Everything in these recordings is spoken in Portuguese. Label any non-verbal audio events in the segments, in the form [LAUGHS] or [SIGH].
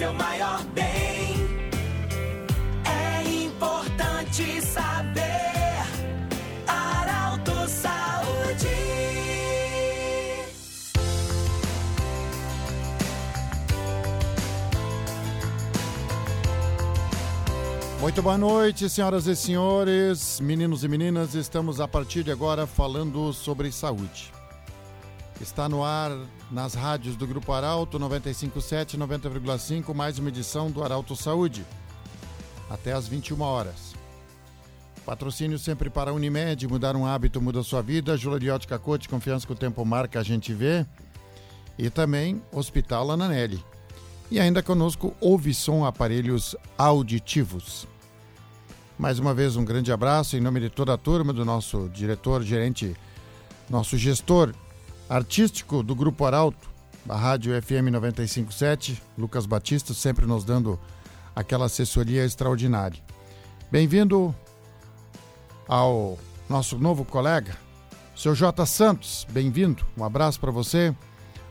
seu maior bem. É importante saber. Arauto Saúde. Muito boa noite, senhoras e senhores, meninos e meninas. Estamos a partir de agora falando sobre saúde. Está no ar nas rádios do Grupo Arauto 957 90,5, mais uma edição do Arauto Saúde. Até às 21 horas. Patrocínio sempre para a Unimed, mudar um hábito muda sua vida. Juleriótica Cote, confiança que o tempo marca, a gente vê. E também Hospital Ananelli. E ainda conosco Ouvisom Aparelhos Auditivos. Mais uma vez, um grande abraço em nome de toda a turma, do nosso diretor, gerente, nosso gestor artístico do Grupo Arauto, da Rádio FM 957, Lucas Batista, sempre nos dando aquela assessoria extraordinária. Bem-vindo ao nosso novo colega, seu J. Santos, bem-vindo, um abraço para você.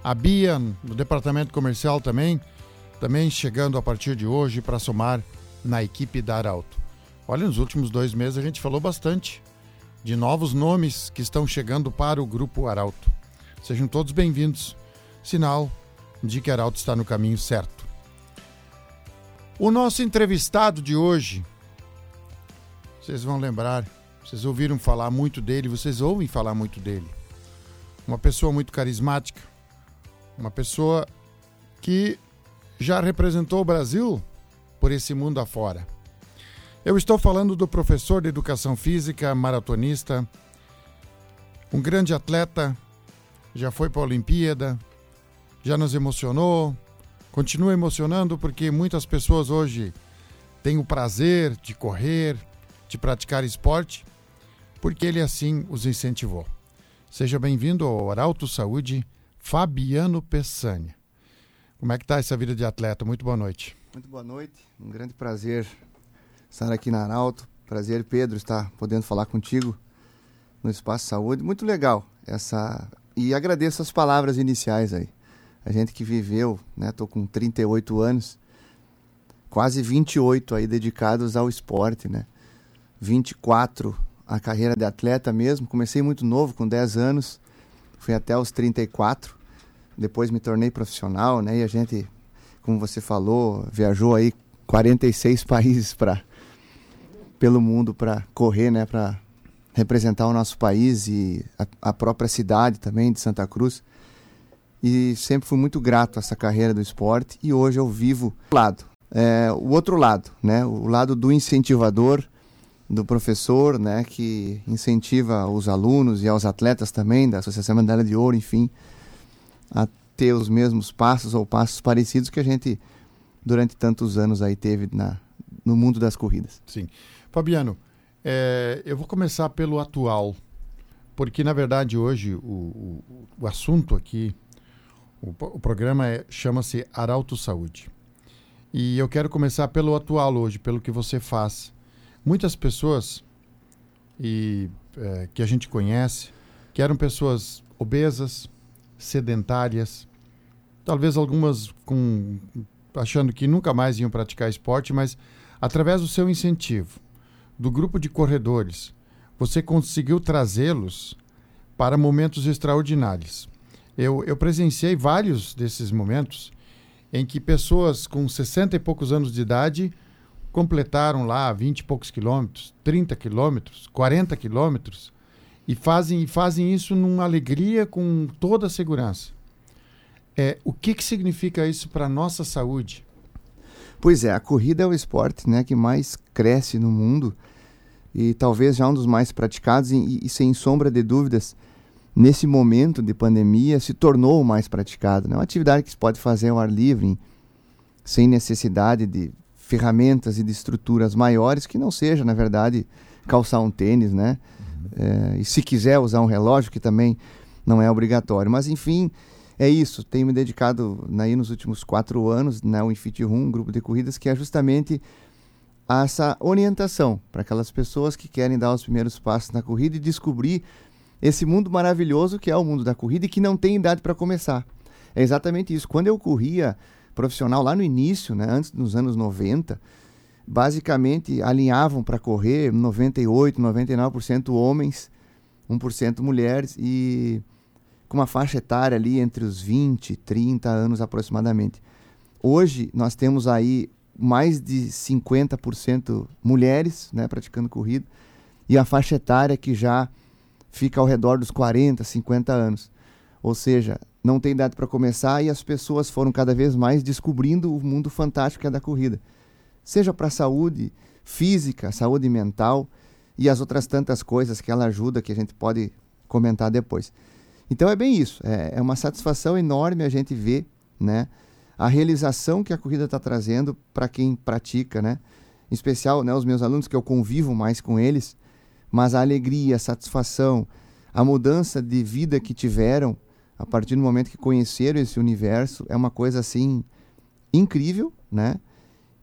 A Bia, do departamento comercial também, também chegando a partir de hoje para somar na equipe da Arauto. Olha, nos últimos dois meses a gente falou bastante de novos nomes que estão chegando para o Grupo Arauto. Sejam todos bem-vindos. Sinal de que Arauto está no caminho certo. O nosso entrevistado de hoje, vocês vão lembrar, vocês ouviram falar muito dele, vocês ouvem falar muito dele. Uma pessoa muito carismática, uma pessoa que já representou o Brasil por esse mundo afora. Eu estou falando do professor de educação física, maratonista, um grande atleta, já foi para a Olimpíada, já nos emocionou, continua emocionando porque muitas pessoas hoje têm o prazer de correr, de praticar esporte, porque ele assim os incentivou. Seja bem-vindo ao Arauto Saúde, Fabiano Peçanha. Como é que está essa vida de atleta? Muito boa noite. Muito boa noite, um grande prazer estar aqui na Arauto. Prazer, Pedro, estar podendo falar contigo no Espaço Saúde. Muito legal essa e agradeço as palavras iniciais aí. A gente que viveu, né? Tô com 38 anos, quase 28 aí dedicados ao esporte, né? 24 a carreira de atleta mesmo. Comecei muito novo, com 10 anos, fui até os 34. Depois me tornei profissional, né? E a gente, como você falou, viajou aí 46 [LAUGHS] países para pelo mundo para correr, né, para representar o nosso país e a, a, própria cidade também de Santa Cruz. E sempre fui muito grato a essa carreira do esporte e hoje eu vivo o lado, é, o outro lado, né? O lado do incentivador, do professor, né? Que incentiva os alunos e aos atletas também da Associação Medalha de Ouro, enfim, a ter os mesmos passos ou passos parecidos que a gente durante tantos anos aí teve na, no mundo das corridas. Sim. Fabiano, é, eu vou começar pelo atual, porque na verdade hoje o, o, o assunto aqui, o, o programa é, chama-se Arauto Saúde. E eu quero começar pelo atual hoje, pelo que você faz. Muitas pessoas e, é, que a gente conhece, que eram pessoas obesas, sedentárias, talvez algumas com achando que nunca mais iam praticar esporte, mas através do seu incentivo, do grupo de corredores, você conseguiu trazê-los para momentos extraordinários. Eu, eu presenciei vários desses momentos em que pessoas com 60 e poucos anos de idade completaram lá 20 e poucos quilômetros, 30 quilômetros, 40 quilômetros e fazem, fazem isso numa alegria com toda a segurança. É, o que, que significa isso para a nossa saúde? Pois é, a corrida é o esporte né, que mais cresce no mundo e talvez já um dos mais praticados e, e, sem sombra de dúvidas, nesse momento de pandemia se tornou o mais praticado. Né? Uma atividade que se pode fazer ao ar livre, sem necessidade de ferramentas e de estruturas maiores, que não seja, na verdade, calçar um tênis, né? Uhum. É, e se quiser usar um relógio, que também não é obrigatório. Mas, enfim, é isso. Tenho me dedicado aí nos últimos quatro anos na né, Infit Room, um grupo de corridas, que é justamente essa orientação para aquelas pessoas que querem dar os primeiros passos na corrida e descobrir esse mundo maravilhoso que é o mundo da corrida e que não tem idade para começar. É exatamente isso. Quando eu corria profissional lá no início, né, antes dos anos 90, basicamente alinhavam para correr 98, 99% homens, 1% mulheres e com uma faixa etária ali entre os 20 e 30 anos aproximadamente. Hoje nós temos aí mais de 50% mulheres né, praticando corrida e a faixa etária que já fica ao redor dos 40, 50 anos. Ou seja, não tem idade para começar e as pessoas foram cada vez mais descobrindo o mundo fantástico que é da corrida. Seja para a saúde física, saúde mental e as outras tantas coisas que ela ajuda que a gente pode comentar depois. Então é bem isso, é, é uma satisfação enorme a gente ver né, a realização que a corrida está trazendo para quem pratica, né? Em especial né, os meus alunos que eu convivo mais com eles, mas a alegria, a satisfação, a mudança de vida que tiveram a partir do momento que conheceram esse universo é uma coisa assim incrível, né?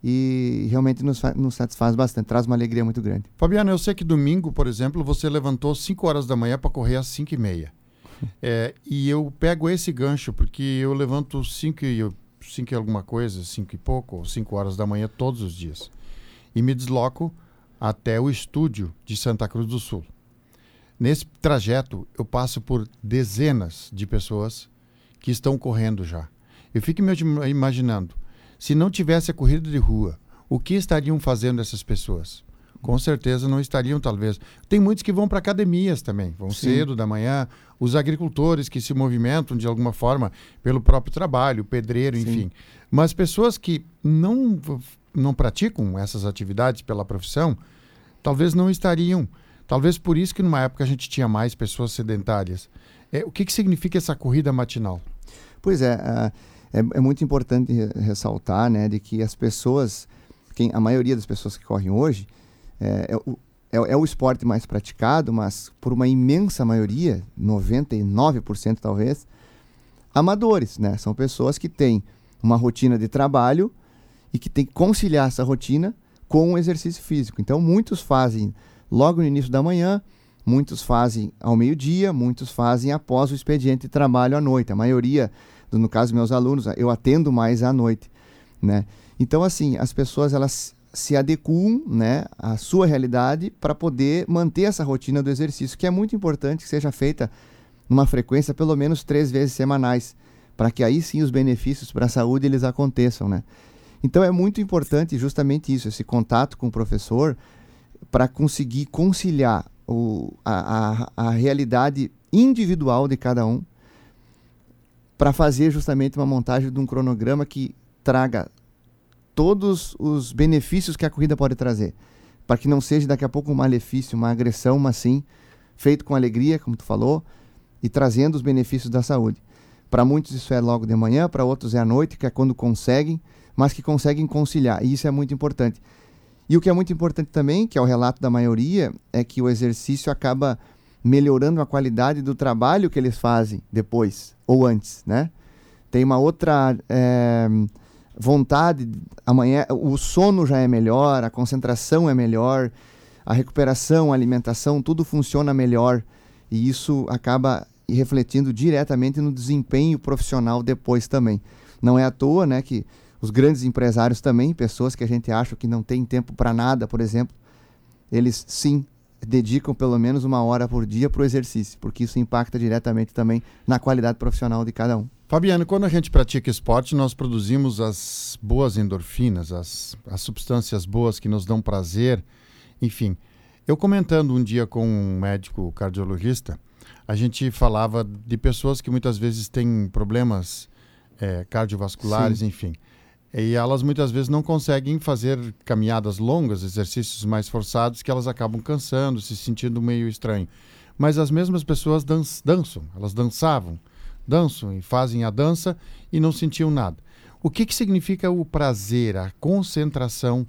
E realmente nos, nos satisfaz bastante, traz uma alegria muito grande. Fabiano, eu sei que domingo, por exemplo, você levantou 5 horas da manhã para correr às 5 e meia. [LAUGHS] É, e eu pego esse gancho porque eu levanto 5 e, cinco e alguma coisa, 5 e pouco, ou 5 horas da manhã todos os dias. E me desloco até o estúdio de Santa Cruz do Sul. Nesse trajeto, eu passo por dezenas de pessoas que estão correndo já. Eu fico me imaginando, se não tivesse a corrida de rua, o que estariam fazendo essas pessoas? Com certeza não estariam, talvez. Tem muitos que vão para academias também, vão Sim. cedo da manhã. Os agricultores que se movimentam de alguma forma pelo próprio trabalho, pedreiro, Sim. enfim. Mas pessoas que não, não praticam essas atividades pela profissão, talvez não estariam. Talvez por isso que numa época a gente tinha mais pessoas sedentárias. É, o que, que significa essa corrida matinal? Pois é, é, é, muito importante ressaltar né, de que as pessoas, quem, a maioria das pessoas que correm hoje, é, é, o, é, é o esporte mais praticado, mas por uma imensa maioria, 99% talvez, amadores, né? São pessoas que têm uma rotina de trabalho e que têm que conciliar essa rotina com o exercício físico. Então, muitos fazem logo no início da manhã, muitos fazem ao meio-dia, muitos fazem após o expediente de trabalho à noite. A maioria, no caso meus alunos, eu atendo mais à noite, né? Então assim, as pessoas elas se adequam, né, à sua realidade para poder manter essa rotina do exercício, que é muito importante que seja feita numa frequência pelo menos três vezes semanais, para que aí sim os benefícios para a saúde eles aconteçam, né? Então é muito importante justamente isso, esse contato com o professor, para conseguir conciliar o, a, a, a realidade individual de cada um para fazer justamente uma montagem de um cronograma que traga todos os benefícios que a corrida pode trazer. Para que não seja daqui a pouco um malefício, uma agressão, mas sim feito com alegria, como tu falou, e trazendo os benefícios da saúde. Para muitos isso é logo de manhã, para outros é à noite, que é quando conseguem, mas que conseguem conciliar. E isso é muito importante. E o que é muito importante também, que é o relato da maioria, é que o exercício acaba melhorando a qualidade do trabalho que eles fazem depois ou antes, né? Tem uma outra é, vontade, amanhã o sono já é melhor, a concentração é melhor, a recuperação, a alimentação, tudo funciona melhor e isso acaba refletindo diretamente no desempenho profissional depois também. Não é à toa, né, que os grandes empresários também, pessoas que a gente acha que não tem tempo para nada, por exemplo, eles sim dedicam pelo menos uma hora por dia para o exercício, porque isso impacta diretamente também na qualidade profissional de cada um. Fabiano, quando a gente pratica esporte, nós produzimos as boas endorfinas, as, as substâncias boas que nos dão prazer, enfim. Eu comentando um dia com um médico cardiologista, a gente falava de pessoas que muitas vezes têm problemas é, cardiovasculares, Sim. enfim. E elas muitas vezes não conseguem fazer caminhadas longas, exercícios mais forçados, que elas acabam cansando, se sentindo meio estranho. Mas as mesmas pessoas dan dançam, elas dançavam, dançam e fazem a dança e não sentiam nada. O que, que significa o prazer, a concentração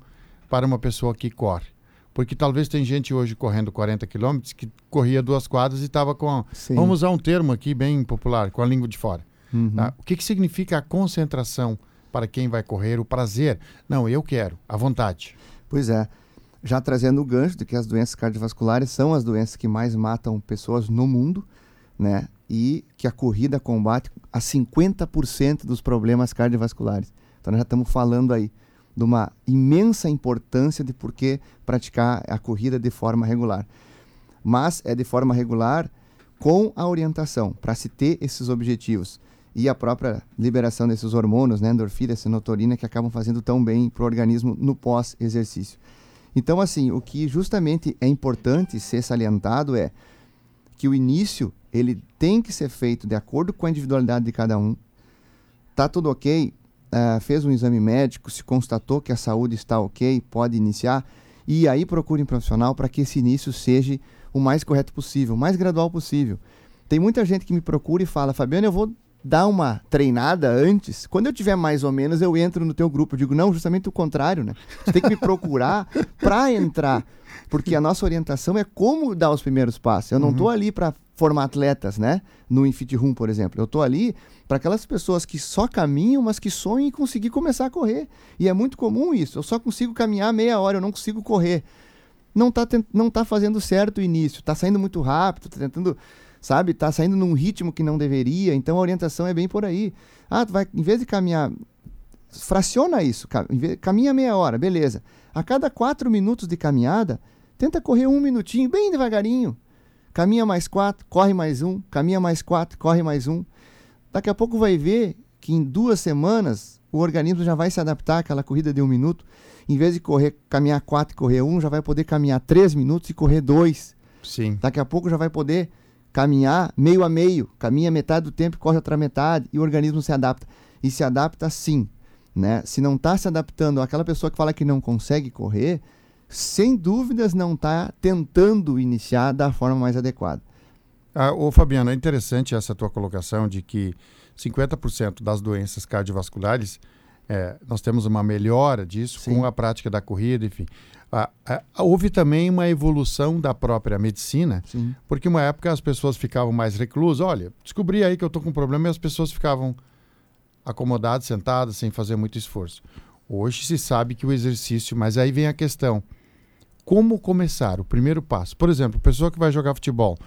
para uma pessoa que corre? Porque talvez tem gente hoje correndo 40 quilômetros que corria duas quadras e estava com. A, vamos usar um termo aqui bem popular, com a língua de fora. Uhum. Tá? O que, que significa a concentração para quem vai correr, o prazer. Não, eu quero, à vontade. Pois é. Já trazendo o gancho de que as doenças cardiovasculares são as doenças que mais matam pessoas no mundo, né? E que a corrida combate a 50% dos problemas cardiovasculares. Então nós já estamos falando aí de uma imensa importância de por que praticar a corrida de forma regular. Mas é de forma regular com a orientação para se ter esses objetivos e a própria liberação desses hormônios, né, endorfina, senotorina, que acabam fazendo tão bem para o organismo no pós-exercício. Então, assim, o que justamente é importante ser salientado é que o início ele tem que ser feito de acordo com a individualidade de cada um. Tá tudo ok? Uh, fez um exame médico, se constatou que a saúde está ok, pode iniciar. E aí procure um profissional para que esse início seja o mais correto possível, o mais gradual possível. Tem muita gente que me procura e fala, Fabiano, eu vou dar uma treinada antes. Quando eu tiver mais ou menos, eu entro no teu grupo. Eu digo, não, justamente o contrário, né? Você tem que me procurar [LAUGHS] para entrar. Porque a nossa orientação é como dar os primeiros passos. Eu não estou uhum. ali para formar atletas, né? No Infit Room, por exemplo. Eu estou ali para aquelas pessoas que só caminham, mas que sonham em conseguir começar a correr. E é muito comum isso. Eu só consigo caminhar meia hora, eu não consigo correr. Não está não tá fazendo certo o início, está saindo muito rápido, está tentando sabe? Tá saindo num ritmo que não deveria, então a orientação é bem por aí. Ah, tu vai, em vez de caminhar, fraciona isso, caminha meia hora, beleza. A cada quatro minutos de caminhada, tenta correr um minutinho, bem devagarinho. Caminha mais quatro, corre mais um, caminha mais quatro, corre mais um. Daqui a pouco vai ver que em duas semanas o organismo já vai se adaptar àquela corrida de um minuto. Em vez de correr, caminhar quatro e correr um, já vai poder caminhar três minutos e correr dois. Sim. Daqui a pouco já vai poder caminhar meio a meio, caminha metade do tempo e corre outra metade, e o organismo se adapta. E se adapta sim. Né? Se não está se adaptando aquela pessoa que fala que não consegue correr, sem dúvidas não está tentando iniciar da forma mais adequada. Ah, ô Fabiano, é interessante essa tua colocação de que 50% das doenças cardiovasculares, é, nós temos uma melhora disso Sim. com a prática da corrida, enfim. Ah, ah, houve também uma evolução da própria medicina, Sim. porque uma época as pessoas ficavam mais reclusas. Olha, descobri aí que eu estou com um problema e as pessoas ficavam acomodadas, sentadas, sem fazer muito esforço. Hoje se sabe que o exercício, mas aí vem a questão: como começar? O primeiro passo. Por exemplo, pessoa que vai jogar futebol.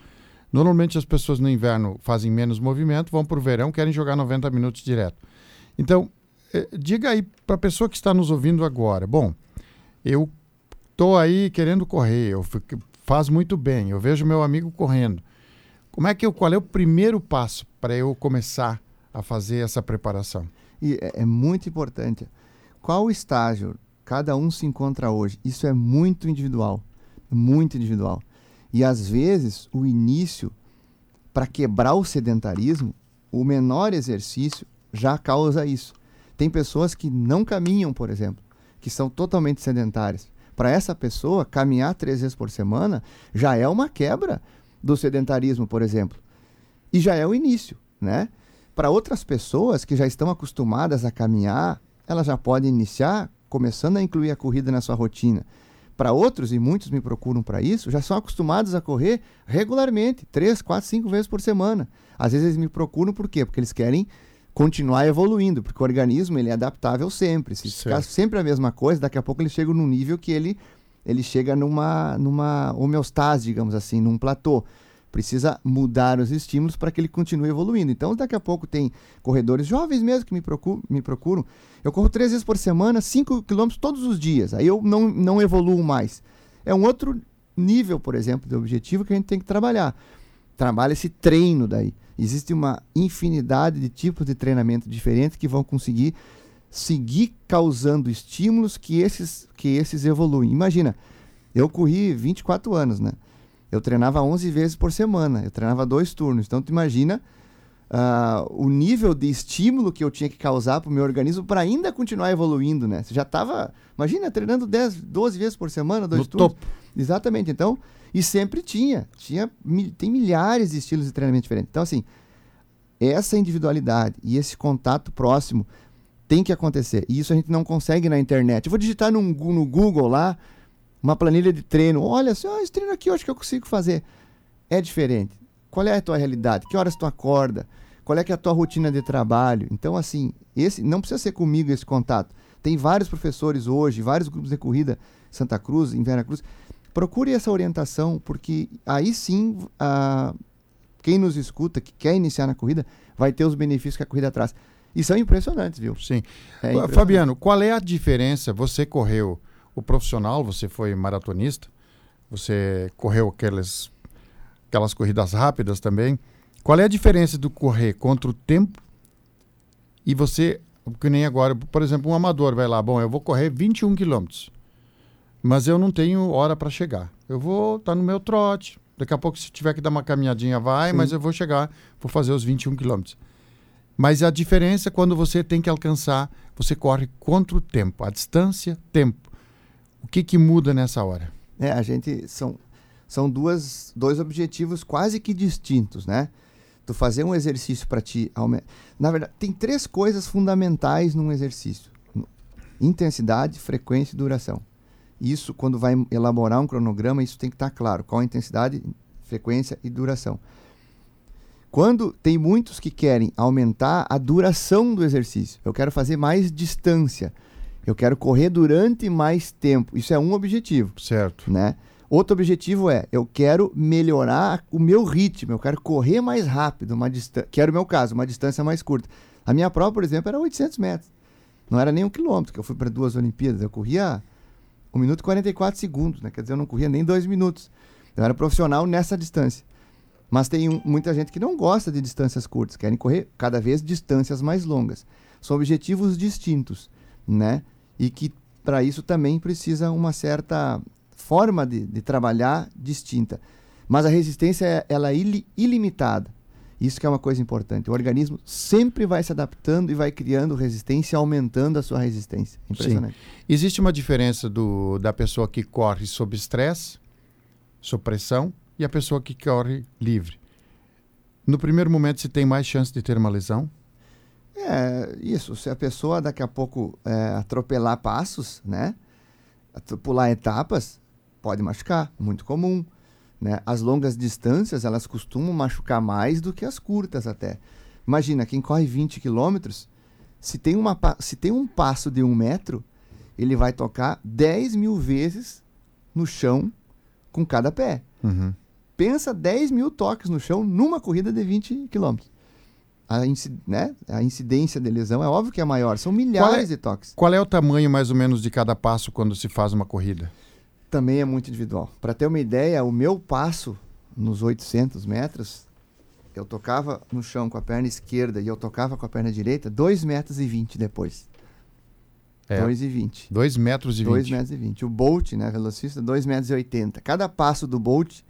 Normalmente as pessoas no inverno fazem menos movimento, vão para o verão, querem jogar 90 minutos direto. Então, eh, diga aí para a pessoa que está nos ouvindo agora: bom, eu estou aí querendo correr, eu fico, faz muito bem, eu vejo meu amigo correndo. Como é que eu, qual é o primeiro passo para eu começar a fazer essa preparação? E é, é muito importante. Qual estágio cada um se encontra hoje? Isso é muito individual, muito individual. E às vezes o início para quebrar o sedentarismo, o menor exercício já causa isso. Tem pessoas que não caminham, por exemplo, que são totalmente sedentárias para essa pessoa, caminhar três vezes por semana já é uma quebra do sedentarismo, por exemplo. E já é o início, né? Para outras pessoas que já estão acostumadas a caminhar, elas já podem iniciar começando a incluir a corrida na sua rotina. Para outros, e muitos me procuram para isso, já são acostumados a correr regularmente, três, quatro, cinco vezes por semana. Às vezes eles me procuram por quê? Porque eles querem continuar evoluindo, porque o organismo ele é adaptável sempre. Se certo. ficar sempre a mesma coisa, daqui a pouco ele chega num nível que ele, ele chega numa, numa homeostase, digamos assim, num platô. Precisa mudar os estímulos para que ele continue evoluindo. Então, daqui a pouco tem corredores jovens mesmo que me procuram. Me procuram. Eu corro três vezes por semana, cinco quilômetros todos os dias. Aí eu não, não evoluo mais. É um outro nível, por exemplo, de objetivo que a gente tem que trabalhar. Trabalha esse treino daí. Existe uma infinidade de tipos de treinamento diferentes que vão conseguir seguir causando estímulos que esses, que esses evoluem. Imagina, eu corri 24 anos, né? Eu treinava 11 vezes por semana, eu treinava dois turnos. Então, tu imagina uh, o nível de estímulo que eu tinha que causar para o meu organismo para ainda continuar evoluindo, né? Você já estava, imagina, treinando 10, 12 vezes por semana, dois no turnos. Topo. Exatamente. Então, e sempre tinha. tinha tem milhares de estilos de treinamento diferentes. Então, assim, essa individualidade e esse contato próximo tem que acontecer. E isso a gente não consegue na internet. Eu vou digitar no, no Google lá uma planilha de treino. Olha, assim, oh, esse treino aqui eu acho que eu consigo fazer. É diferente. Qual é a tua realidade? Que horas tu acorda? Qual é é a tua rotina de trabalho? Então, assim, esse não precisa ser comigo esse contato. Tem vários professores hoje, vários grupos de corrida, Santa Cruz, em Vera Cruz, procure essa orientação, porque aí sim a, quem nos escuta, que quer iniciar na corrida, vai ter os benefícios que a corrida traz. E são impressionantes, viu? Sim. É impressionante. Fabiano, qual é a diferença? Você correu o profissional, você foi maratonista, você correu aquelas, aquelas corridas rápidas também. Qual é a diferença do correr contra o tempo e você, que nem agora, por exemplo, um amador vai lá, bom, eu vou correr 21 quilômetros, mas eu não tenho hora para chegar. Eu vou estar no meu trote. Daqui a pouco, se tiver que dar uma caminhadinha, vai, Sim. mas eu vou chegar, vou fazer os 21 quilômetros. Mas a diferença é quando você tem que alcançar, você corre contra o tempo, a distância, tempo. O que que muda nessa hora? É, a gente são são duas dois objetivos quase que distintos, né? Tu fazer um exercício para ti aumentar. Na verdade, tem três coisas fundamentais num exercício: intensidade, frequência e duração. Isso, quando vai elaborar um cronograma, isso tem que estar claro. Qual a intensidade, frequência e duração. Quando tem muitos que querem aumentar a duração do exercício, eu quero fazer mais distância, eu quero correr durante mais tempo. Isso é um objetivo Certo. né? Outro objetivo é, eu quero melhorar o meu ritmo, eu quero correr mais rápido, uma distância, que era o meu caso, uma distância mais curta. A minha prova, por exemplo, era 800 metros. Não era nem um quilômetro, que eu fui para duas Olimpíadas. Eu corria 1 minuto e 44 segundos, né? Quer dizer, eu não corria nem dois minutos. Eu era profissional nessa distância. Mas tem um- muita gente que não gosta de distâncias curtas, querem correr cada vez distâncias mais longas. São objetivos distintos, né? E que para isso também precisa uma certa forma de, de trabalhar distinta. Mas a resistência é ela é ili- ilimitada. Isso que é uma coisa importante. O organismo sempre vai se adaptando e vai criando resistência, aumentando a sua resistência. Impressionante. Existe uma diferença do, da pessoa que corre sob estresse, sob pressão, e a pessoa que corre livre. No primeiro momento, se tem mais chance de ter uma lesão? É, isso. Se a pessoa daqui a pouco é, atropelar passos, né? Pular etapas, pode machucar. Muito comum. Né? As longas distâncias, elas costumam machucar mais do que as curtas até. Imagina, quem corre 20 quilômetros, se, tem uma se tem um passo de um metro, ele vai tocar 10 mil vezes no chão com cada pé. Uhum. Pensa 10 mil toques no chão numa corrida de 20 quilômetros. A, inci- né? a incidência de lesão é óbvio que é maior, são milhares de toques. Qual é o tamanho mais ou menos de cada passo quando se faz uma corrida? Também é muito individual. Para ter uma ideia, o meu passo nos 800 metros, eu tocava no chão com a perna esquerda e eu tocava com a perna direita 2 metros e 20 depois. É. 2 e 20. 2 metros e 2 20. metros e 20. O Bolt, né, velocista, 2 metros e 80. Cada passo do Bolt,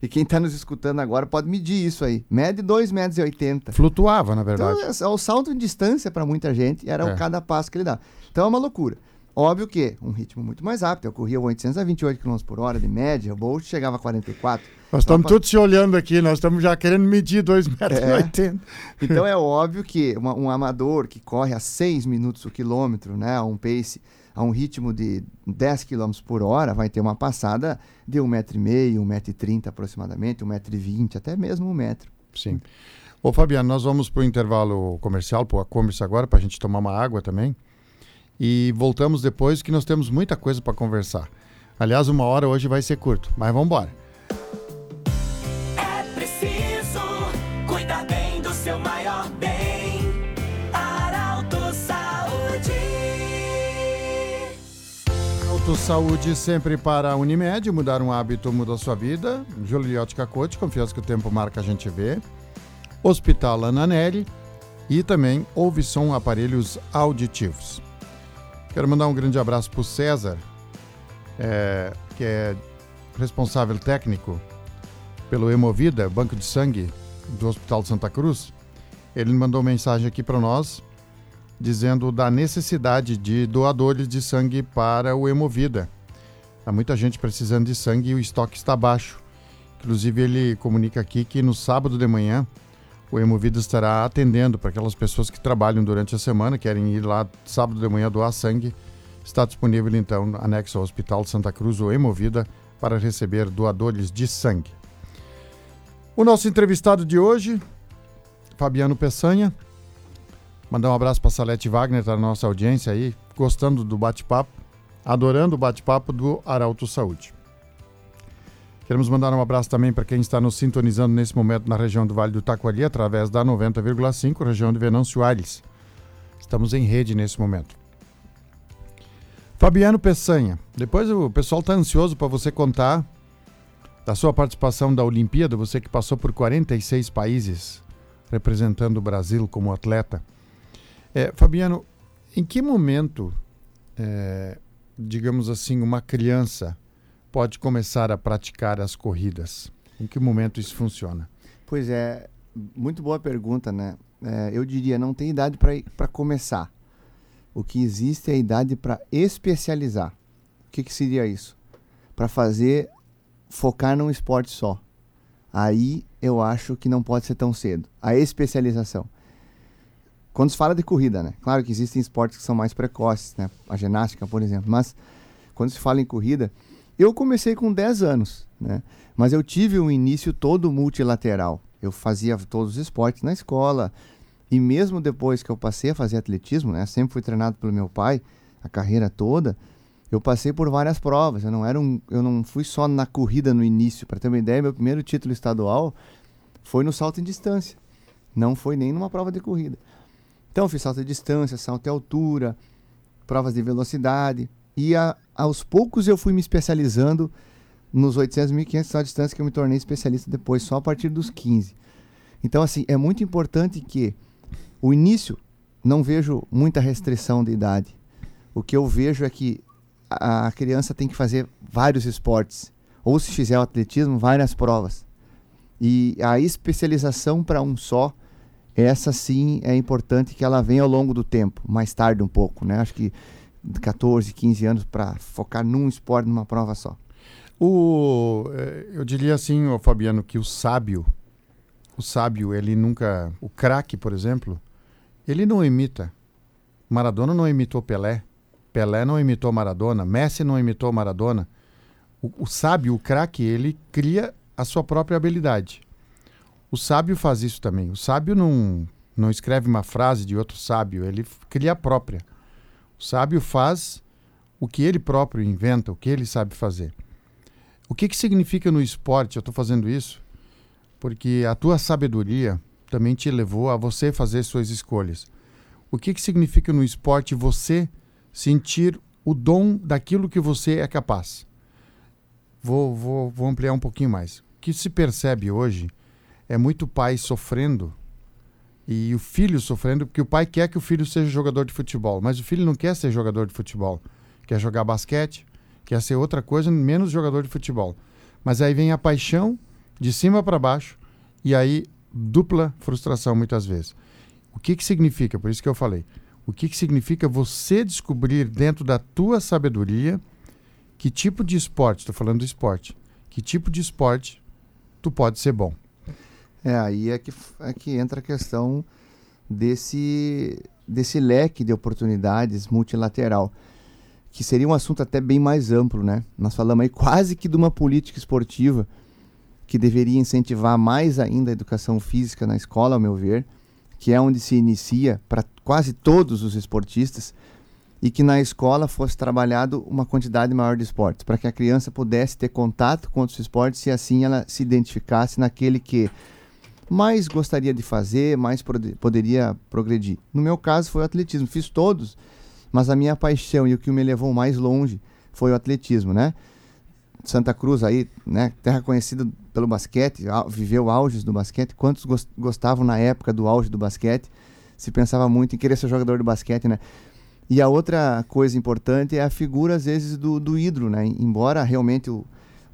e quem está nos escutando agora pode medir isso aí. Mede 2 metros e 80. Flutuava, na verdade. Então, é o salto em distância para muita gente era É. o cada passo que ele dá. Então é uma loucura. Óbvio que um ritmo muito mais rápido. Eu corria 828 km por hora de média, o Bolt chegava a 44. Nós estamos Opa. todos se olhando aqui, nós estamos já querendo medir 2 metros É. 80. [LAUGHS] Então é óbvio que uma- um amador que corre a 6 minutos o quilômetro, né, a um pace, a um ritmo de 10 km por hora, vai ter uma passada de 1,5m, 1,30m aproximadamente, 1,20m, até mesmo 1 metro. Sim. Ô, Fabiano, nós vamos para o intervalo comercial, para e-commerce agora, para a gente tomar uma água também. E voltamos depois, que nós temos muita coisa para conversar. Aliás, uma hora hoje vai ser curto, mas vamos embora. É preciso cuidar bem do seu maior bem. Arauto Saúde. Auto Saúde sempre para a Unimed, mudar um hábito muda a sua vida. Juliote Cacote, confiança que o tempo marca a gente vê. Hospital Ananelli e também Ouvição Aparelhos Auditivos. Quero mandar um grande abraço para o César, é, que é responsável técnico pelo Hemovida, Banco de Sangue do Hospital de Santa Cruz. Ele mandou mensagem aqui para nós dizendo da necessidade de doadores de sangue para o Hemovida. Há muita gente precisando de sangue e o estoque está baixo. Inclusive, ele comunica aqui que no sábado de manhã o Hemovida estará atendendo para aquelas pessoas que trabalham durante a semana, querem ir lá sábado de manhã doar sangue. Está disponível então, anexo ao Hospital Santa Cruz, o Hemovida, para receber doadores de sangue. O nosso entrevistado de hoje, Fabiano Peçanha. Mandar um abraço para Salete Wagner, tá na nossa audiência aí, gostando do bate-papo, adorando o bate-papo do Arauto Saúde. Queremos mandar um abraço também para quem está nos sintonizando nesse momento na região do Vale do Taquari, através da 90,5, região de Venâncio Aires. Estamos em rede nesse momento. Fabiano Peçanha, depois o pessoal está ansioso para você contar da sua participação da Olimpíada, você que passou por 46 países representando o Brasil como atleta. É, Fabiano, em que momento, é, digamos assim, uma criança pode começar a praticar as corridas? Em que momento isso funciona? Pois é, muito boa pergunta, né? É, eu diria, não tem idade para começar. O que existe é a idade para especializar. O que, que seria isso? Para fazer, focar num esporte só. Aí eu acho que não pode ser tão cedo. A especialização. Quando se fala de corrida, né? Claro que existem esportes que são mais precoces, né? A ginástica, por exemplo. Mas quando se fala em corrida, eu comecei com 10 anos, né? Mas eu tive um início todo multilateral. Eu fazia todos os esportes na escola. E mesmo depois que eu passei a fazer atletismo, né? Sempre fui treinado pelo meu pai a carreira toda. Eu passei por várias provas. Eu não era um, eu não fui só na corrida no início. Para ter uma ideia, meu primeiro título estadual foi no salto em distância. Não foi nem numa prova de corrida. Então, fiz salto de distância, salto em altura, provas de velocidade. E a, aos poucos eu fui me especializando nos 800, 1500 salto de distância, que eu me tornei especialista depois, só a partir dos 15. Então, assim, é muito importante que o início, não vejo muita restrição de idade. O que eu vejo é que a criança tem que fazer vários esportes. Ou se fizer o atletismo, várias provas. E a especialização para um só, essa sim é importante que ela venha ao longo do tempo, mais tarde um pouco, né? Acho que 14, 15 anos para focar num esporte, numa prova só. O, eh, eu diria assim, Fabiano, que o sábio, o sábio, ele nunca, o craque, por exemplo, ele não imita. Maradona não imitou Pelé, Pelé não imitou Maradona, Messi não imitou Maradona. O, o sábio, o craque, ele cria a sua própria habilidade. O sábio faz isso também. O sábio não, não escreve uma frase de outro sábio, ele cria a própria. O sábio faz o que ele próprio inventa, o que ele sabe fazer. O que, que significa no esporte? Eu estou fazendo isso porque a tua sabedoria também te levou a você fazer suas escolhas. O que, que significa no esporte você sentir o dom daquilo que você é capaz? Vou, vou, vou ampliar um pouquinho mais. O que se percebe hoje é muito pai sofrendo e o filho sofrendo porque o pai quer que o filho seja jogador de futebol, mas o filho não quer ser jogador de futebol, quer jogar basquete, quer ser outra coisa, menos jogador de futebol. Mas aí vem a paixão de cima para baixo e aí dupla frustração muitas vezes. O que que significa? Por isso que eu falei. O que que significa você descobrir dentro da tua sabedoria que tipo de esporte, estou falando do esporte, que tipo de esporte tu pode ser bom. É, aí é que, é que entra a questão desse, desse leque de oportunidades multilateral, que seria um assunto até bem mais amplo, né? Nós falamos aí quase que de uma política esportiva que deveria incentivar mais ainda a educação física na escola, ao meu ver, que é onde se inicia para quase todos os esportistas, e que na escola fosse trabalhado uma quantidade maior de esportes, para que a criança pudesse ter contato com outros esportes e assim ela se identificasse naquele que mais gostaria de fazer, mais poderia progredir. No meu caso foi o atletismo, fiz todos, mas a minha paixão e o que me levou mais longe foi o atletismo, né? Santa Cruz aí, né, terra conhecida pelo basquete, viveu auges do basquete. Quantos gostavam na época do auge do basquete? Se pensava muito em querer ser jogador de basquete, né? E a outra coisa importante é a figura, às vezes, do, do ídolo, né? Embora realmente o,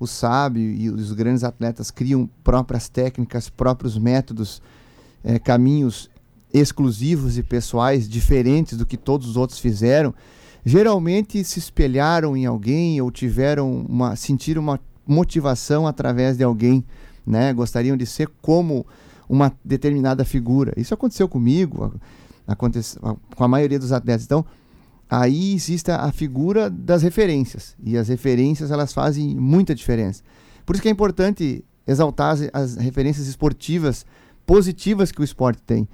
o sábio e os grandes atletas criam próprias técnicas, próprios métodos, é, caminhos exclusivos e pessoais diferentes do que todos os outros fizeram, geralmente se espelharam em alguém ou tiveram uma sentiram uma motivação através de alguém, né? Gostariam de ser como uma determinada figura. Isso aconteceu comigo, aconteceu com a maioria dos atletas. Então, aí existe a figura das referências. E as referências elas fazem muita diferença. Por isso que é importante exaltar as, as referências esportivas positivas que o esporte tem.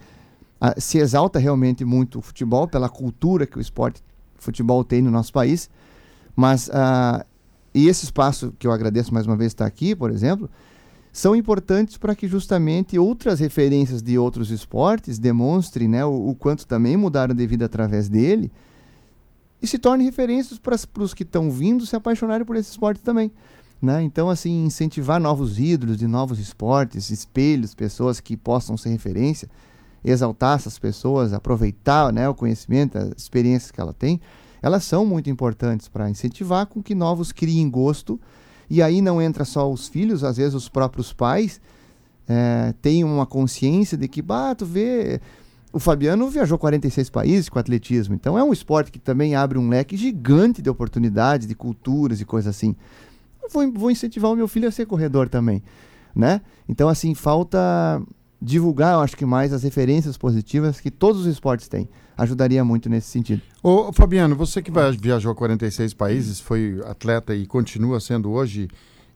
Se exalta realmente muito o futebol pela cultura que o esporte futebol tem no nosso país, mas ah, e esse espaço que eu agradeço mais uma vez estar aqui, por exemplo, são importantes para que justamente outras referências de outros esportes demonstrem né, o, o quanto também mudaram de vida através dele e se tornem referências para os que estão vindo se apaixonarem por esse esporte também. Né? Então, assim, incentivar novos ídolos de novos esportes, espelhos, pessoas que possam ser referência, exaltar essas pessoas, aproveitar né, o conhecimento, as experiências que ela tem, elas são muito importantes para incentivar com que novos criem gosto. E aí não entra só os filhos, às vezes os próprios pais é, têm uma consciência de que, bah, tu vê, o Fabiano viajou 46 países com atletismo, então é um esporte que também abre um leque gigante de oportunidades, de culturas e coisas assim. Vou, vou incentivar o meu filho a ser corredor também, né? Então, assim, falta divulgar, eu acho que mais as referências positivas que todos os esportes têm. Ajudaria muito nesse sentido. Ô, Fabiano, você que viajou a 46 países, foi atleta e continua sendo hoje,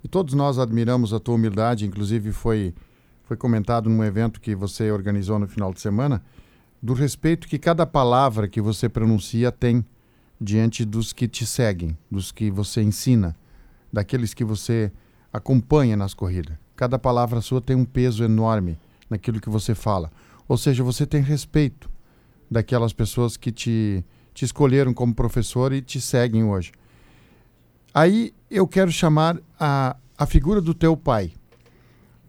e todos nós admiramos a tua humildade, inclusive foi, foi comentado num evento que você organizou no final de semana do respeito que cada palavra que você pronuncia tem diante dos que te seguem, dos que você ensina, daqueles que você acompanha nas corridas. Cada palavra sua tem um peso enorme naquilo que você fala. Ou seja, você tem respeito daquelas pessoas que te, te escolheram como professor e te seguem hoje. Aí eu quero chamar a, a figura do teu pai.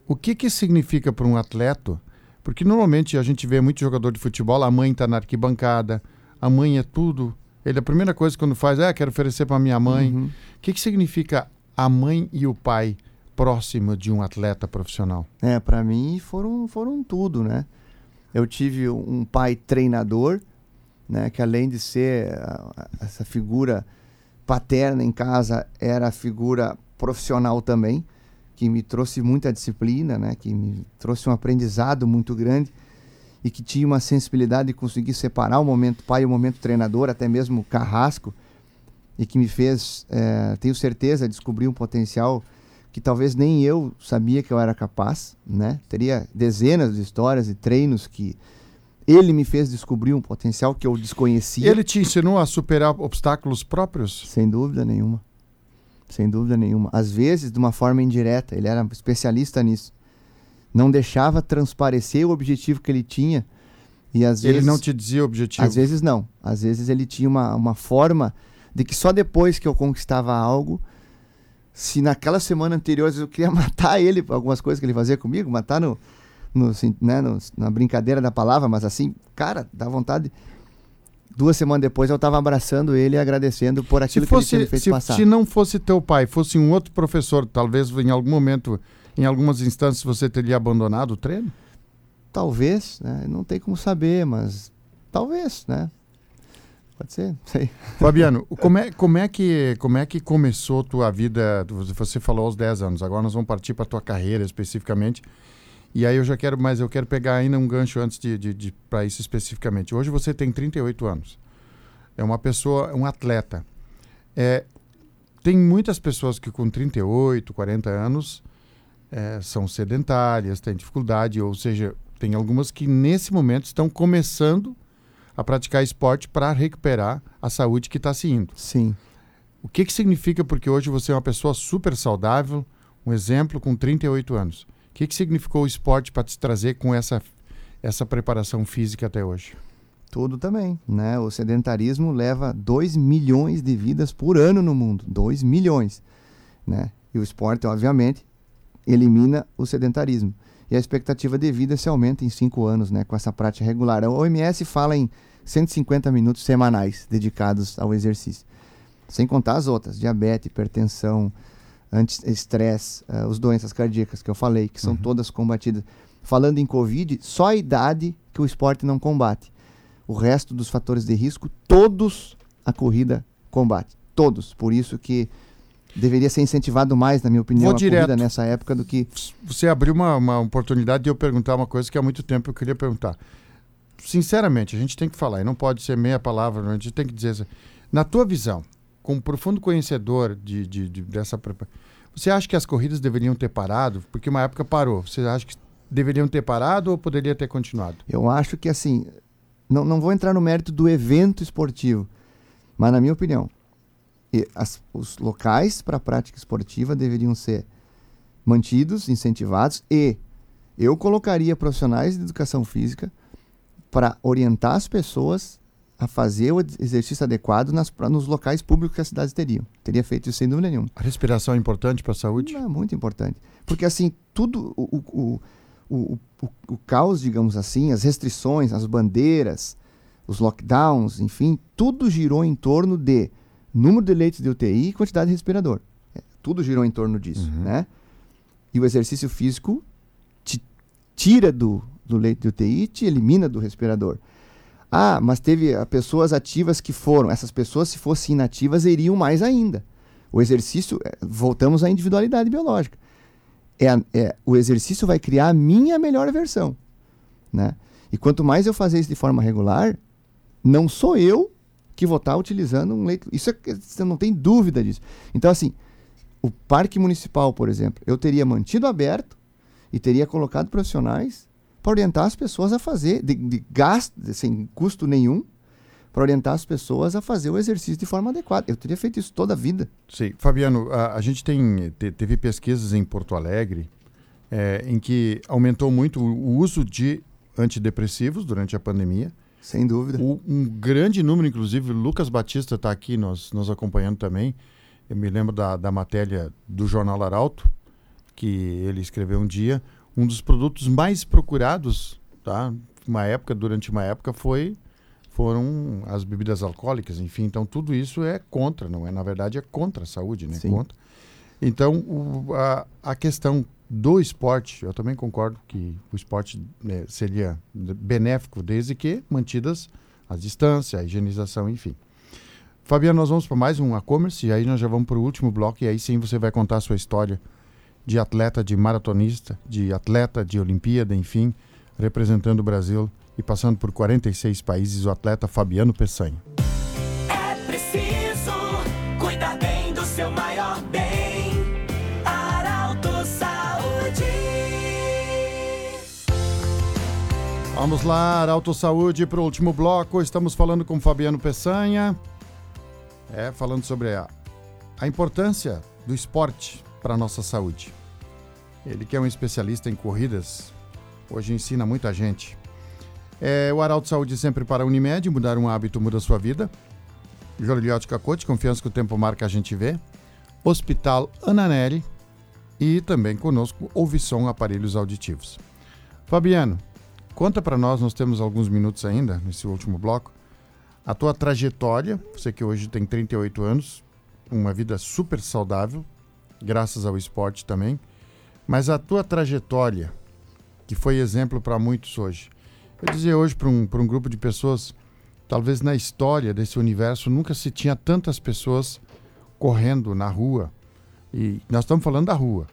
O que que significa para um atleta porque normalmente a gente vê muito jogador de futebol, a mãe está na arquibancada, a mãe é tudo. Ele a primeira coisa quando faz é, ah, quero oferecer para minha mãe. O uhum. que, que significa a mãe e o pai próximo de um atleta profissional? É, para mim foram, foram tudo, né? Eu tive um pai treinador, né, que além de ser essa figura paterna em casa, era a figura profissional também que me trouxe muita disciplina, né? Que me trouxe um aprendizado muito grande e que tinha uma sensibilidade de conseguir separar o momento pai e o momento treinador, até mesmo carrasco, e que me fez, é, tenho certeza, descobrir um potencial que talvez nem eu sabia que eu era capaz, né? Teria dezenas de histórias e treinos que ele me fez descobrir um potencial que eu desconhecia. Ele te ensinou a superar obstáculos próprios? Sem dúvida nenhuma sem dúvida nenhuma. Às vezes, de uma forma indireta, ele era especialista nisso. Não deixava transparecer o objetivo que ele tinha. E às ele vezes, não te dizia o objetivo? Às vezes não. Às vezes ele tinha uma, uma forma de que só depois que eu conquistava algo, se naquela semana anterior eu queria [LAUGHS] matar ele, algumas coisas que ele fazia comigo, matar no, no, assim, né, no, na brincadeira da palavra, mas assim, cara, dá vontade duas semanas depois eu estava abraçando ele e agradecendo por aquilo fosse, que ele feito se, passar. Se não fosse teu pai, fosse um outro professor, talvez em algum momento, em algumas instâncias, você teria abandonado o treino? Talvez, né? Não tem como saber, mas talvez, né? Pode ser, sei. [LAUGHS] Fabiano, como é, como, é que, como é que começou tua vida? Você falou aos 10 anos, agora nós vamos partir para tua carreira especificamente. E aí eu já quero, mas eu quero pegar ainda um gancho antes de, de, de para isso especificamente. Hoje você tem 38 anos. É uma pessoa, um atleta. É, tem muitas pessoas que com 38, 40 anos é, são sedentárias, têm dificuldade, ou seja, tem algumas que nesse momento estão começando a praticar esporte para recuperar a saúde que está se indo. Sim. O que, que significa porque hoje você é uma pessoa super saudável, um exemplo com 38 anos? O que, que significou o esporte para te trazer com essa, essa preparação física até hoje? Tudo também, né? O sedentarismo leva 2 milhões de vidas por ano no mundo, 2 milhões, né? E o esporte, obviamente, elimina o sedentarismo. E a expectativa de vida se aumenta em 5 anos, né, com essa prática regular. A OMS fala em 150 minutos semanais dedicados ao exercício. Sem contar as outras, diabetes, hipertensão, anti-estresse, uh, as doenças cardíacas que eu falei, que são uhum. todas combatidas. Falando em Covid, só a idade que o esporte não combate. O resto dos fatores de risco, todos a corrida combate. Todos. Por isso que deveria ser incentivado mais, na minha opinião, Vou a direto. corrida nessa época do que. Você abriu uma, uma oportunidade de eu perguntar uma coisa que há muito tempo eu queria perguntar. Sinceramente, a gente tem que falar, e não pode ser meia palavra, a gente tem que dizer. Na tua visão, como profundo conhecedor de, de, de, dessa você acha que as corridas deveriam ter parado? Porque uma época parou. Você acha que deveriam ter parado ou poderia ter continuado? Eu acho que assim, não, não vou entrar no mérito do evento esportivo, mas na minha opinião, as, os locais para prática esportiva deveriam ser mantidos, incentivados e eu colocaria profissionais de educação física para orientar as pessoas a fazer o exercício adequado nas, nos locais públicos que as cidades teriam. Teria feito isso sem dúvida nenhuma. A respiração é importante para a saúde? É muito importante. Porque assim, tudo, o, o, o, o, o caos, digamos assim, as restrições, as bandeiras, os lockdowns, enfim, tudo girou em torno de número de leitos de UTI e quantidade de respirador. É, tudo girou em torno disso, uhum. né? E o exercício físico te tira do, do leito de UTI e te elimina do respirador. Ah, mas teve ah, pessoas ativas que foram. Essas pessoas, se fossem inativas, iriam mais ainda. O exercício, é, voltamos à individualidade biológica. É, é, o exercício vai criar a minha melhor versão. Né? E quanto mais eu fazer isso de forma regular, não sou eu que vou estar utilizando um leito. Isso é, você não tem dúvida disso. Então, assim, o parque municipal, por exemplo, eu teria mantido aberto e teria colocado profissionais para orientar as pessoas a fazer, de, de gasto, sem custo nenhum, para orientar as pessoas a fazer o exercício de forma adequada. Eu teria feito isso toda a vida. Sim. Fabiano, a, a gente tem, te, teve pesquisas em Porto Alegre é, em que aumentou muito o uso de antidepressivos durante a pandemia. Sem dúvida. O, um grande número, inclusive, Lucas Batista está aqui nos, nos acompanhando também. Eu me lembro da, da matéria do Jornal Arauto, que ele escreveu um dia um dos produtos mais procurados, tá? Uma época, durante uma época, foi foram as bebidas alcoólicas, enfim. Então, tudo isso é contra, não é? Na verdade, é contra a saúde, né? Sim. Contra. Então, o, a, a questão do esporte, eu também concordo que o esporte né, seria benéfico, desde que mantidas as distâncias, a higienização, enfim. Fabiano, nós vamos para mais um e-commerce e aí nós já vamos para o último bloco e aí sim você vai contar a sua história de atleta, de maratonista, de atleta de Olimpíada, enfim, representando o Brasil e passando por 46 países, o atleta Fabiano Peçanha. É preciso cuidar bem do seu maior bem. Arauto Saúde. Vamos lá, Arauto Saúde, para o último bloco. Estamos falando com Fabiano Peçanha. É, falando sobre a, a importância do esporte para a nossa saúde. Ele que é um especialista em corridas, hoje ensina muita gente. É, o Arauto Saúde sempre para a Unimed, mudar um hábito muda sua vida. Jolilhote Cacote, confiança que o tempo marca a gente vê. Hospital Ananelli e também conosco Ouvição Aparelhos Auditivos. Fabiano, conta para nós, nós temos alguns minutos ainda nesse último bloco, a tua trajetória, você que hoje tem 38 anos, uma vida super saudável, graças ao esporte também. Mas a tua trajetória, que foi exemplo para muitos hoje. Eu dizia hoje para um, um grupo de pessoas, talvez na história desse universo nunca se tinha tantas pessoas correndo na rua. E nós estamos falando da rua,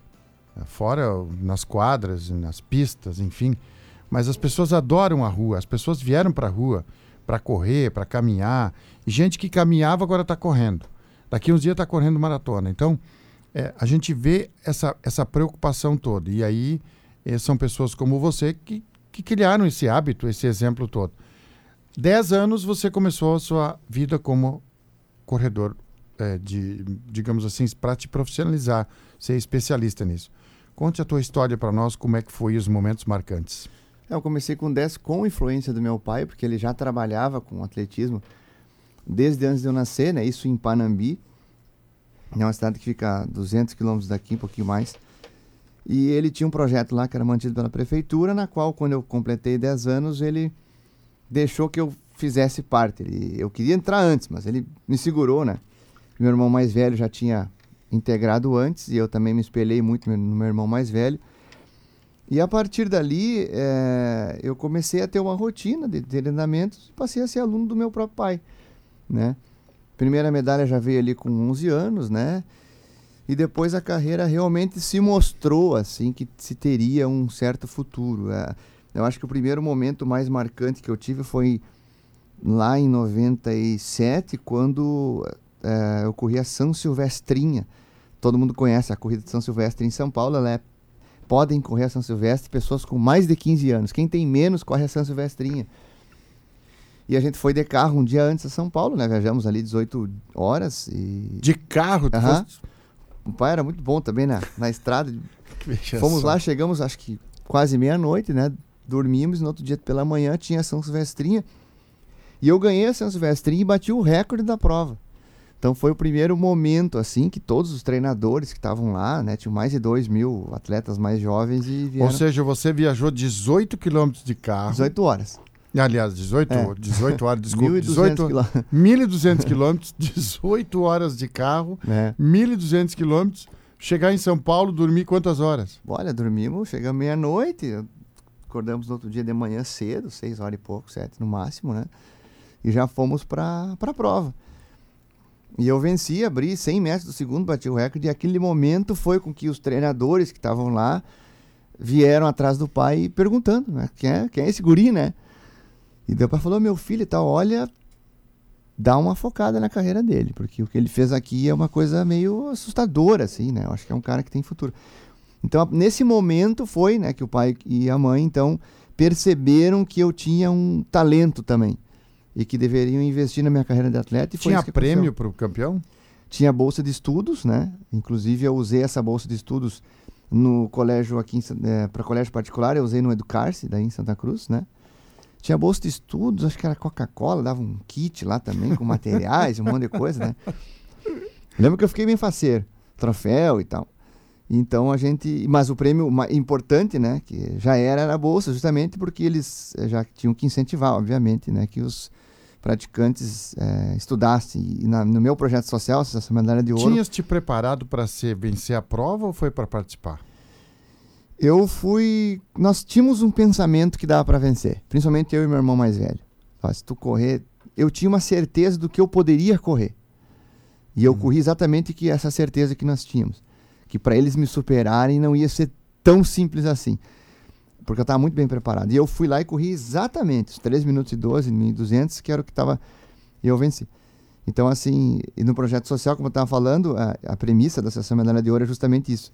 né? fora nas quadras, nas pistas, enfim. Mas as pessoas adoram a rua, as pessoas vieram para a rua para correr, para caminhar. E gente que caminhava agora está correndo. Daqui uns dias está correndo maratona. Então, é, a gente vê essa, essa preocupação toda. E aí é, são pessoas como você que, que criaram esse hábito, esse exemplo todo. Dez anos você começou a sua vida como corredor, é, de, digamos assim, para te profissionalizar, ser especialista nisso. Conte a tua história para nós, como é que foi os momentos marcantes. É, eu comecei com 10 com influência do meu pai, porque ele já trabalhava com atletismo desde antes de eu nascer, né? Isso em Panambi. É uma cidade que fica a 200 quilômetros daqui, um pouquinho mais. E ele tinha um projeto lá que era mantido pela prefeitura, na qual, quando eu completei 10 anos, ele deixou que eu fizesse parte. Ele, eu queria entrar antes, mas ele me segurou, né? Meu irmão mais velho já tinha integrado antes e eu também me espelhei muito no meu irmão mais velho. E a partir dali, é, eu comecei a ter uma rotina de treinamentos e passei a ser aluno do meu próprio pai, né? Primeira medalha já veio ali com 11 anos, né? E depois a carreira realmente se mostrou assim que se teria um certo futuro. É, eu acho que o primeiro momento mais marcante que eu tive foi lá em 97, quando é, eu corri a São Silvestrinha. Todo mundo conhece a corrida de São Silvestre em São Paulo. Ela é, podem correr a São Silvestre pessoas com mais de 15 anos. Quem tem menos corre a São Silvestrinha. E a gente foi de carro um dia antes a São Paulo, né? Viajamos ali 18 horas e. De carro? Uhum. o pai era muito bom também na, na estrada. [LAUGHS] Fomos lá, chegamos acho que quase meia-noite, né? Dormimos, no outro dia pela manhã tinha São Silvestrinha. E eu ganhei a São Silvestrinha e bati o recorde da prova. Então foi o primeiro momento, assim, que todos os treinadores que estavam lá, né? Tinham mais de 2 mil atletas mais jovens e vieram Ou seja, você viajou 18 quilômetros de carro. 18 horas. Aliás, 18, É. 18 horas, desculpa. [LAUGHS] 1.200 18, quilômetros. 1.200 quilômetros, 18 horas de carro, né? 1.200 quilômetros. Chegar em São Paulo, dormir quantas horas? Olha, dormimos, chegamos meia-noite, acordamos no outro dia de manhã cedo, seis horas e pouco, sete no máximo, né? E já fomos para a prova. E eu venci, abri 100 metros do segundo, bati o recorde, e aquele momento foi com que os treinadores que estavam lá vieram atrás do pai perguntando, né? Quem é, quem é esse guri, né? E o pai falou, meu filho e tal, olha, dá uma focada na carreira dele, porque o que ele fez aqui é uma coisa meio assustadora, assim, né? Eu acho que é um cara que tem futuro. Então, nesse momento foi, né, que o pai e a mãe, então, perceberam que eu tinha um talento também. E que deveriam investir na minha carreira de atleta. E foi Tinha prêmio para o campeão? Tinha bolsa de estudos, né? Inclusive, eu usei essa bolsa de estudos no colégio aqui, para colégio particular, eu usei no Educar-se, daí em Santa Cruz, né? Tinha bolsa de estudos, acho que era Coca-Cola, dava um kit lá também, com materiais, um monte de coisa, né? Lembro que eu fiquei bem faceiro, troféu e tal. Então a gente. Mas o prêmio importante, né? Que já era, era a bolsa, justamente porque eles eh, já tinham que incentivar, obviamente, né? Que os praticantes eh, estudassem. E na- no meu projeto social, essa medalha de ouro. Tinhas te preparado para ser vencer a prova ou foi para participar? Eu fui. Nós tínhamos um pensamento que dava para vencer, principalmente eu e meu irmão mais velho. Se tu correr, eu tinha uma certeza do que eu poderia correr. E eu corri exatamente que essa certeza que nós tínhamos, que para eles me superarem não ia ser tão simples assim. Porque eu estava muito bem preparado. E eu fui lá e corri exatamente os 3 minutos e 12, 1.200, que era o que estava. E eu venci. Então, assim, e no projeto social, como eu estava falando, a, a premissa da Sessão Medalha de Ouro é justamente isso.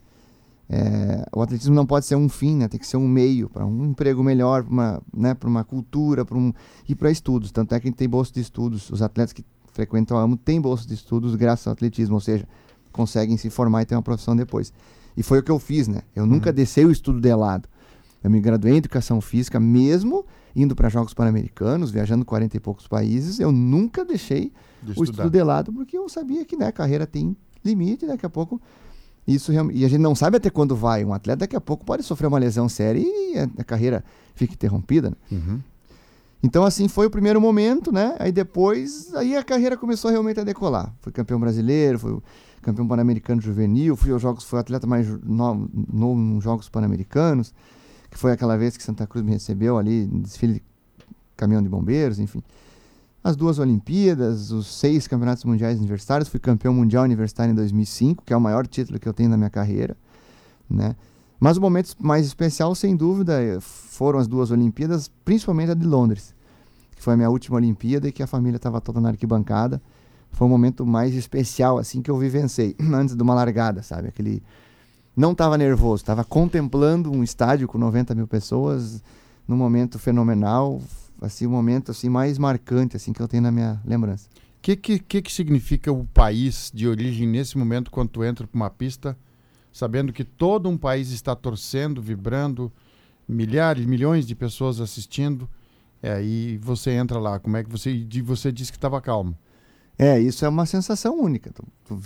É, o atletismo não pode ser um fim, né? tem que ser um meio para um emprego melhor, para uma, né? pra uma cultura pra um, e para estudos. Tanto é que a gente tem bolsa de estudos, os atletas que frequentam a AMO têm bolsa de estudos graças ao atletismo, ou seja, conseguem se formar e ter uma profissão depois. E foi o que eu fiz, né? Eu nunca deixei o estudo de lado. Eu me graduei em educação física, mesmo indo para Jogos Pan-Americanos, viajando 40 e poucos países, eu nunca deixei De o estudo de lado, porque eu sabia que né, a carreira tem limite, daqui a pouco isso e a gente não sabe até quando vai. Um atleta daqui a pouco pode sofrer uma lesão séria e a, a carreira fica interrompida. né? Uhum. Então assim foi o primeiro momento, né? Aí depois, aí a carreira começou realmente a decolar. Fui campeão brasileiro, fui campeão pan-americano juvenil, fui aos jogos, fui atleta mais ju- no- novo nos jogos pan-americanos, que foi aquela vez que Santa Cruz me recebeu ali desfile de caminhão de bombeiros, enfim. As duas Olimpíadas, os seis campeonatos mundiais universitários, fui campeão mundial universitário em 2005, que é o maior título que eu tenho na minha carreira, né? Mas o momento mais especial, sem dúvida, eh, foram as duas Olimpíadas, principalmente a de Londres, que foi a minha última Olimpíada e que a família estava toda na arquibancada. Foi o momento mais especial, assim, que eu vivenciei, [CLEARS THROAT] antes de uma largada, sabe? Aquele... Não estava nervoso, estava contemplando um estádio com 90 mil pessoas, num momento fenomenal, assim, o momento assim, mais marcante assim, que eu tenho na minha lembrança. O que, que, que, que significa o país de origem nesse momento quando tu entra para uma pista, sabendo que todo um país está torcendo, vibrando, milhares, milhões de pessoas assistindo, é, e você entra lá, como é que você você disse que estava calmo? É, isso é uma sensação única. Tu, tu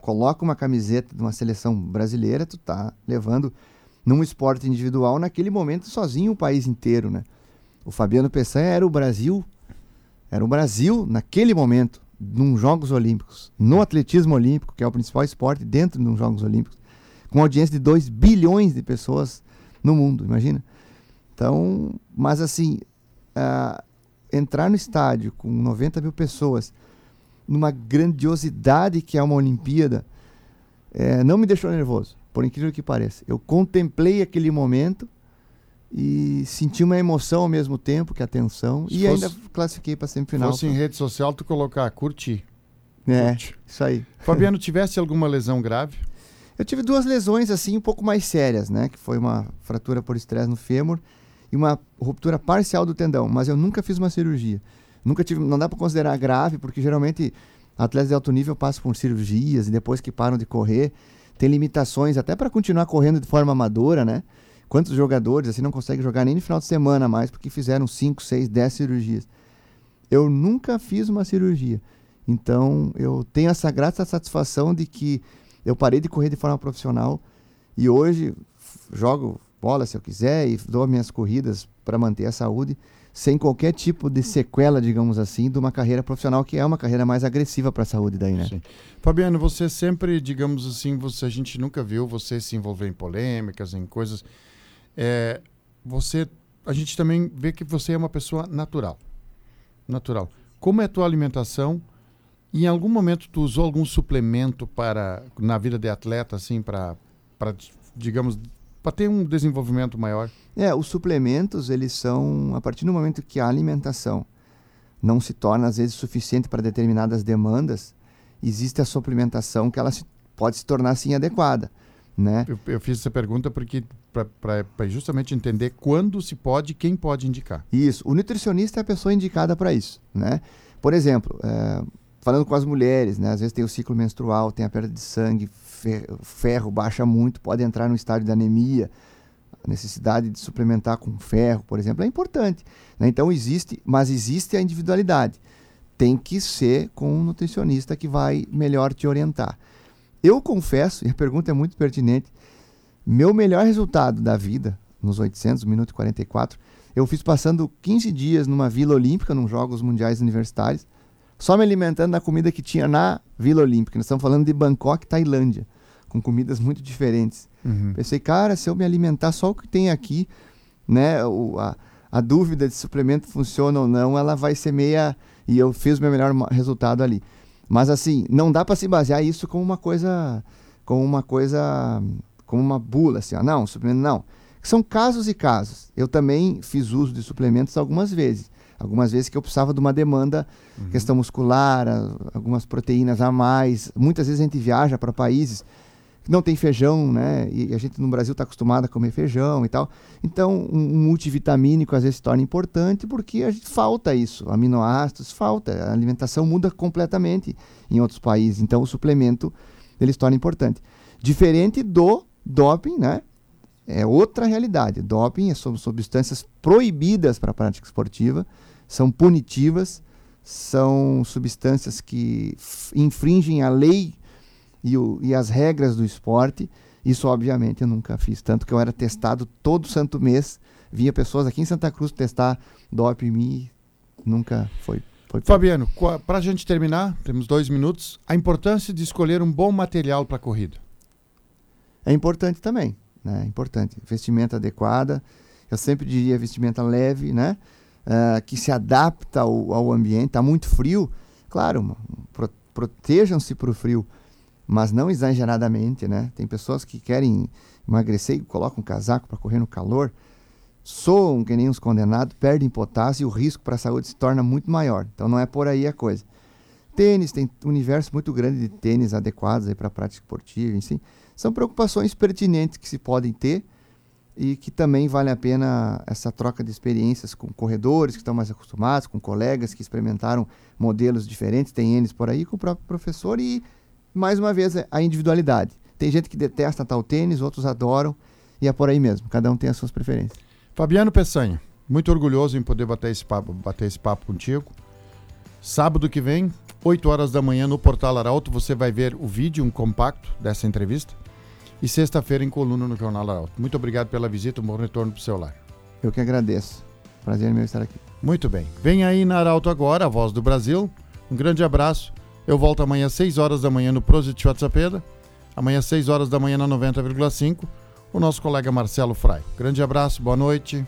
coloca uma camiseta de uma seleção brasileira, tu tá levando num esporte individual, naquele momento, sozinho o país inteiro, né? O Fabiano Peçanha era o Brasil, era o Brasil naquele momento, num Jogos Olímpicos, no atletismo olímpico, que é o principal esporte dentro dos Jogos Olímpicos, com audiência de 2 bilhões de pessoas no mundo, imagina? Então, mas assim, ah, entrar no estádio com 90 mil pessoas, numa grandiosidade que é uma Olimpíada, eh, não me deixou nervoso, por incrível que pareça. Eu contemplei aquele momento e senti uma emoção ao mesmo tempo que a tensão Se e fosse- ainda classifiquei para Se semifinal. fosse em rede social, tu colocar curti. É, isso aí. Fabiano, [LAUGHS] tivesse alguma lesão grave? Eu tive duas lesões assim um pouco mais sérias, né? Que foi uma fratura por estresse no fêmur e uma ruptura parcial do tendão, mas eu nunca fiz uma cirurgia. Nunca tive, não dá para considerar grave, porque geralmente Atletas de alto nível passam por cirurgias e depois que param de correr, tem limitações até para continuar correndo de forma amadora, né? Quantos jogadores assim não conseguem jogar nem no final de semana mais porque fizeram 5, 6, 10 cirurgias? Eu nunca fiz uma cirurgia. Então, eu tenho essa grata satisfação de que eu parei de correr de forma profissional e hoje jogo bola se eu quiser e dou minhas corridas para manter a saúde sem qualquer tipo de sequela, digamos assim, de uma carreira profissional que é uma carreira mais agressiva para a saúde daí, né? Sim. Fabiano, você sempre, digamos assim, você a gente nunca viu você se envolver em polêmicas, em coisas. É, você, a gente também vê que você é uma pessoa natural, natural. Como é a tua alimentação? Em algum momento tu usou algum suplemento para na vida de atleta, assim, para, para digamos, para ter um desenvolvimento maior? É, os suplementos, eles são, a partir do momento que a alimentação não se torna, às vezes, suficiente para determinadas demandas, existe a suplementação que ela se, pode se tornar, sim, adequada. Né? Eu, eu fiz essa pergunta porque para justamente entender quando se pode quem pode indicar. Isso. O nutricionista é a pessoa indicada para isso. Né? Por exemplo, é, falando com as mulheres, né? às vezes tem o ciclo menstrual, tem a perda de sangue, ferro baixa muito, pode entrar no estádio de anemia a necessidade de suplementar com ferro, por exemplo, é importante. Né? Então existe, mas existe a individualidade. Tem que ser com um nutricionista que vai melhor te orientar. Eu confesso, e a pergunta é muito pertinente, meu melhor resultado da vida, nos 800, minuto e 44, eu fiz passando 15 dias numa Vila Olímpica, nos Jogos Mundiais Universitários, só me alimentando da comida que tinha na Vila Olímpica. Nós estamos falando de Bangkok, Tailândia, com comidas muito diferentes. Uhum. Pensei, cara, se eu me alimentar só o que tem aqui, né, o, a, a dúvida de suplemento funciona ou não, ela vai ser meia. E eu fiz o meu melhor resultado ali. Mas assim, não dá para se basear isso como uma coisa, como uma coisa, como uma bula, assim, ó, não, suplemento não. São casos e casos. Eu também fiz uso de suplementos algumas vezes. Algumas vezes que eu precisava de uma demanda, uhum. questão muscular, algumas proteínas a mais. Muitas vezes a gente viaja para países não tem feijão, né? E a gente no Brasil está acostumado a comer feijão e tal. Então, um multivitamínico às vezes se torna importante porque a gente falta isso, aminoácidos, falta. A alimentação muda completamente em outros países. Então, o suplemento ele se torna importante. Diferente do doping, né? É outra realidade. Doping são substâncias proibidas para a prática esportiva, são punitivas, são substâncias que infringem a lei e, o, e as regras do esporte. Isso, obviamente, eu nunca fiz. Tanto que eu era testado todo santo mês. Vinha pessoas aqui em Santa Cruz testar doping em mim. Nunca foi. foi Fabiano, para a gente terminar, temos dois minutos. A importância de escolher um bom material para a corrida. É importante também. Né? É importante. Vestimenta adequada. Eu sempre diria vestimenta leve, né? Uh, que se adapta ao, ao ambiente. Está muito frio. Claro, pro, protejam-se para o frio mas não exageradamente, né? Tem pessoas que querem emagrecer e colocam um casaco para correr no calor, soam que nem uns condenados, perdem potássio e o risco para a saúde se torna muito maior. Então não é por aí a coisa. Tênis, tem um universo muito grande de tênis adequados para a prática esportiva, enfim. São preocupações pertinentes que se podem ter e que também vale a pena essa troca de experiências com corredores que estão mais acostumados, com colegas que experimentaram modelos diferentes, tem eles por aí, com o próprio professor e mais uma vez, a individualidade. Tem gente que detesta tal tênis, outros adoram, e é por aí mesmo. Cada um tem as suas preferências. Fabiano Peçanha, muito orgulhoso em poder bater esse papo, bater esse papo contigo. Sábado que vem, 8 horas da manhã, no Portal Arauto, você vai ver o vídeo, um compacto dessa entrevista. E sexta-feira em coluna no Jornal Arauto. Muito obrigado pela visita, um bom retorno para o seu lar. Eu que agradeço. Prazer meu estar aqui. Muito bem. Vem aí na Arauto agora, a voz do Brasil. Um grande abraço eu volto amanhã às 6 horas da manhã no Projet WhatsApp. Amanhã às 6 horas da manhã na 90,5. O nosso colega Marcelo Frai. Grande abraço, boa noite.